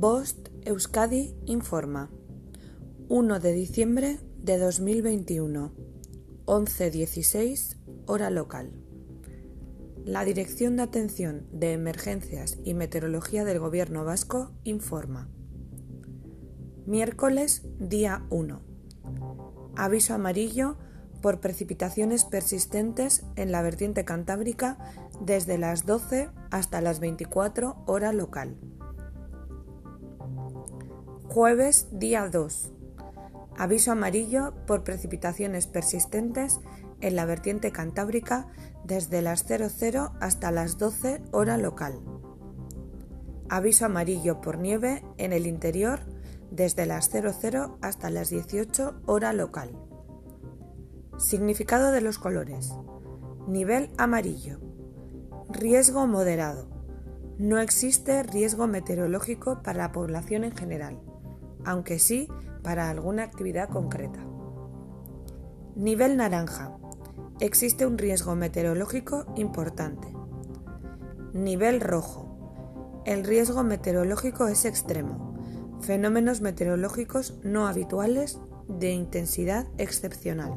Bost Euskadi informa. 1 de diciembre de 2021. 11.16 hora local. La Dirección de Atención de Emergencias y Meteorología del Gobierno Vasco informa. Miércoles, día 1. Aviso amarillo por precipitaciones persistentes en la vertiente cantábrica desde las 12 hasta las 24 hora local. Jueves, día 2. Aviso amarillo por precipitaciones persistentes en la vertiente cantábrica desde las 00 hasta las 12 hora local. Aviso amarillo por nieve en el interior desde las 00 hasta las 18 hora local. Significado de los colores. Nivel amarillo. Riesgo moderado. No existe riesgo meteorológico para la población en general aunque sí para alguna actividad concreta. Nivel naranja. Existe un riesgo meteorológico importante. Nivel rojo. El riesgo meteorológico es extremo. Fenómenos meteorológicos no habituales de intensidad excepcional.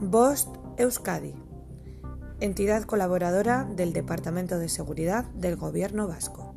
BOST Euskadi. Entidad colaboradora del Departamento de Seguridad del Gobierno Vasco.